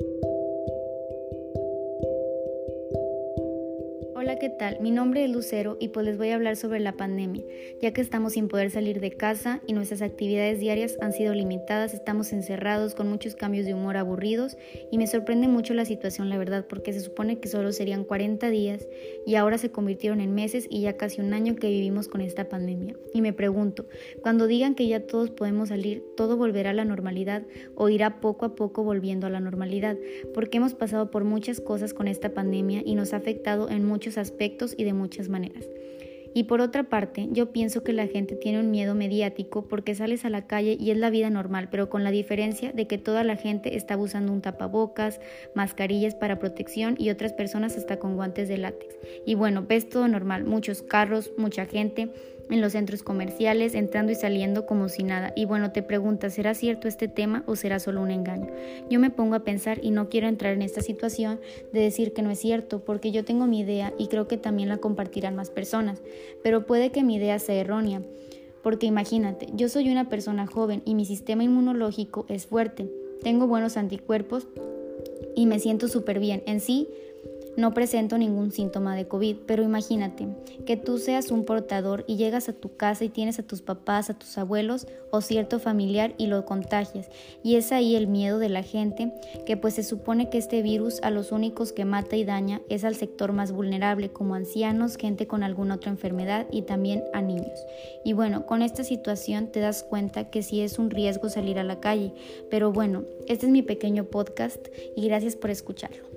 Thank you. Hola, ¿qué tal? Mi nombre es Lucero y pues les voy a hablar sobre la pandemia, ya que estamos sin poder salir de casa y nuestras actividades diarias han sido limitadas, estamos encerrados con muchos cambios de humor aburridos y me sorprende mucho la situación, la verdad, porque se supone que solo serían 40 días y ahora se convirtieron en meses y ya casi un año que vivimos con esta pandemia. Y me pregunto, cuando digan que ya todos podemos salir, ¿todo volverá a la normalidad o irá poco a poco volviendo a la normalidad? Porque hemos pasado por muchas cosas con esta pandemia y nos ha afectado en muchos aspectos y de muchas maneras. Y por otra parte, yo pienso que la gente tiene un miedo mediático porque sales a la calle y es la vida normal, pero con la diferencia de que toda la gente está usando un tapabocas, mascarillas para protección y otras personas hasta con guantes de látex. Y bueno, ves todo normal, muchos carros, mucha gente, en los centros comerciales, entrando y saliendo como si nada. Y bueno, te preguntas, ¿será cierto este tema o será solo un engaño? Yo me pongo a pensar y no quiero entrar en esta situación de decir que no es cierto, porque yo tengo mi idea y creo que también la compartirán más personas, pero puede que mi idea sea errónea. Porque imagínate, yo soy una persona joven y mi sistema inmunológico es fuerte, tengo buenos anticuerpos y me siento súper bien. En sí, no presento ningún síntoma de COVID, pero imagínate que tú seas un portador y llegas a tu casa y tienes a tus papás, a tus abuelos o cierto familiar y lo contagias. Y es ahí el miedo de la gente, que pues se supone que este virus a los únicos que mata y daña es al sector más vulnerable, como ancianos, gente con alguna otra enfermedad y también a niños. Y bueno, con esta situación te das cuenta que sí es un riesgo salir a la calle, pero bueno, este es mi pequeño podcast y gracias por escucharlo.